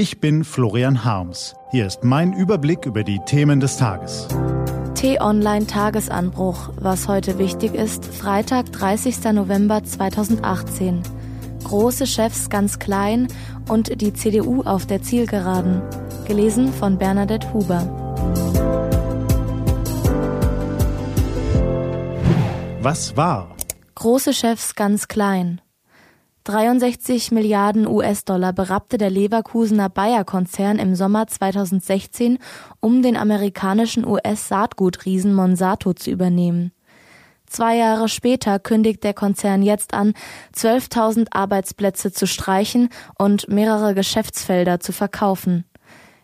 Ich bin Florian Harms. Hier ist mein Überblick über die Themen des Tages. T-Online Tagesanbruch. Was heute wichtig ist, Freitag, 30. November 2018. Große Chefs ganz klein und die CDU auf der Zielgeraden. Gelesen von Bernadette Huber. Was war? Große Chefs ganz klein. 63 Milliarden US-Dollar berappte der Leverkusener Bayer-Konzern im Sommer 2016, um den amerikanischen US-Saatgutriesen Monsanto zu übernehmen. Zwei Jahre später kündigt der Konzern jetzt an, 12.000 Arbeitsplätze zu streichen und mehrere Geschäftsfelder zu verkaufen.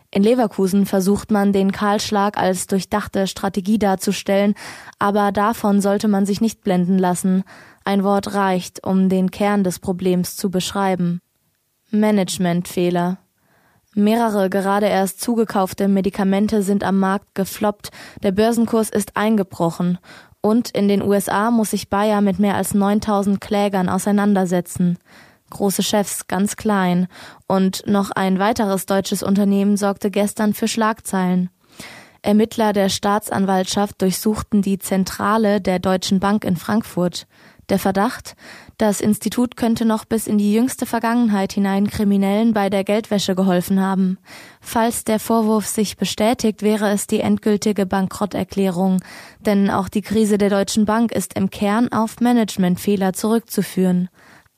In Leverkusen versucht man, den Kahlschlag als durchdachte Strategie darzustellen, aber davon sollte man sich nicht blenden lassen. Ein Wort reicht, um den Kern des Problems zu beschreiben. Managementfehler. Mehrere gerade erst zugekaufte Medikamente sind am Markt gefloppt, der Börsenkurs ist eingebrochen und in den USA muss sich Bayer mit mehr als 9000 Klägern auseinandersetzen große Chefs ganz klein. Und noch ein weiteres deutsches Unternehmen sorgte gestern für Schlagzeilen. Ermittler der Staatsanwaltschaft durchsuchten die Zentrale der Deutschen Bank in Frankfurt. Der Verdacht, das Institut könnte noch bis in die jüngste Vergangenheit hinein Kriminellen bei der Geldwäsche geholfen haben. Falls der Vorwurf sich bestätigt, wäre es die endgültige Bankrotterklärung, denn auch die Krise der Deutschen Bank ist im Kern auf Managementfehler zurückzuführen.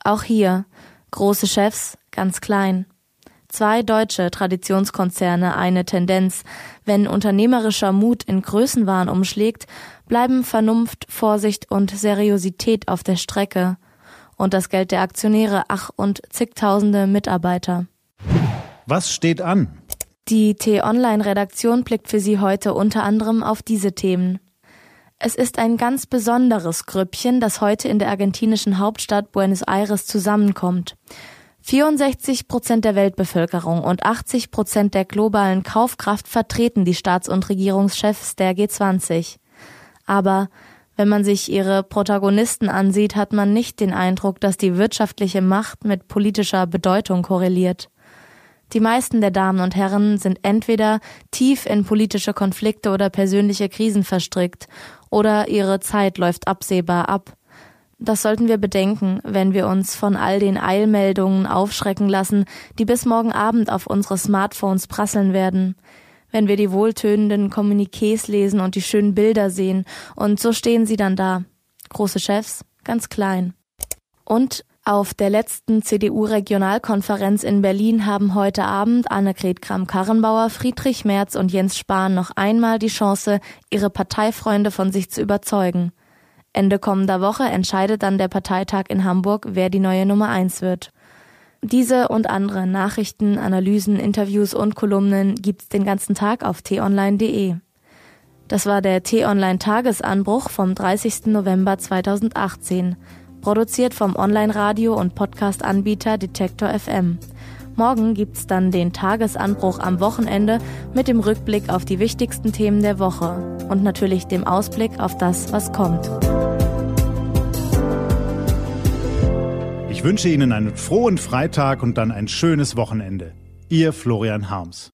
Auch hier große Chefs, ganz klein. Zwei deutsche Traditionskonzerne eine Tendenz. Wenn unternehmerischer Mut in Größenwahn umschlägt, bleiben Vernunft, Vorsicht und Seriosität auf der Strecke. Und das Geld der Aktionäre, ach und zigtausende Mitarbeiter. Was steht an? Die T-Online-Redaktion blickt für Sie heute unter anderem auf diese Themen. Es ist ein ganz besonderes Grüppchen, das heute in der argentinischen Hauptstadt Buenos Aires zusammenkommt. 64 Prozent der Weltbevölkerung und 80 Prozent der globalen Kaufkraft vertreten die Staats- und Regierungschefs der G20. Aber wenn man sich ihre Protagonisten ansieht, hat man nicht den Eindruck, dass die wirtschaftliche Macht mit politischer Bedeutung korreliert. Die meisten der Damen und Herren sind entweder tief in politische Konflikte oder persönliche Krisen verstrickt oder ihre Zeit läuft absehbar ab. Das sollten wir bedenken, wenn wir uns von all den Eilmeldungen aufschrecken lassen, die bis morgen Abend auf unsere Smartphones prasseln werden. Wenn wir die wohltönenden Kommuniqués lesen und die schönen Bilder sehen, und so stehen sie dann da. Große Chefs, ganz klein. Und auf der letzten CDU-Regionalkonferenz in Berlin haben heute Abend Annegret Kramp-Karrenbauer, Friedrich Merz und Jens Spahn noch einmal die Chance, ihre Parteifreunde von sich zu überzeugen. Ende kommender Woche entscheidet dann der Parteitag in Hamburg, wer die neue Nummer eins wird. Diese und andere Nachrichten, Analysen, Interviews und Kolumnen gibt's den ganzen Tag auf t-online.de. Das war der T-Online Tagesanbruch vom 30. November 2018 produziert vom Online-Radio- und Podcast-Anbieter Detektor FM. Morgen gibt's dann den Tagesanbruch am Wochenende mit dem Rückblick auf die wichtigsten Themen der Woche und natürlich dem Ausblick auf das, was kommt. Ich wünsche Ihnen einen frohen Freitag und dann ein schönes Wochenende. Ihr Florian Harms.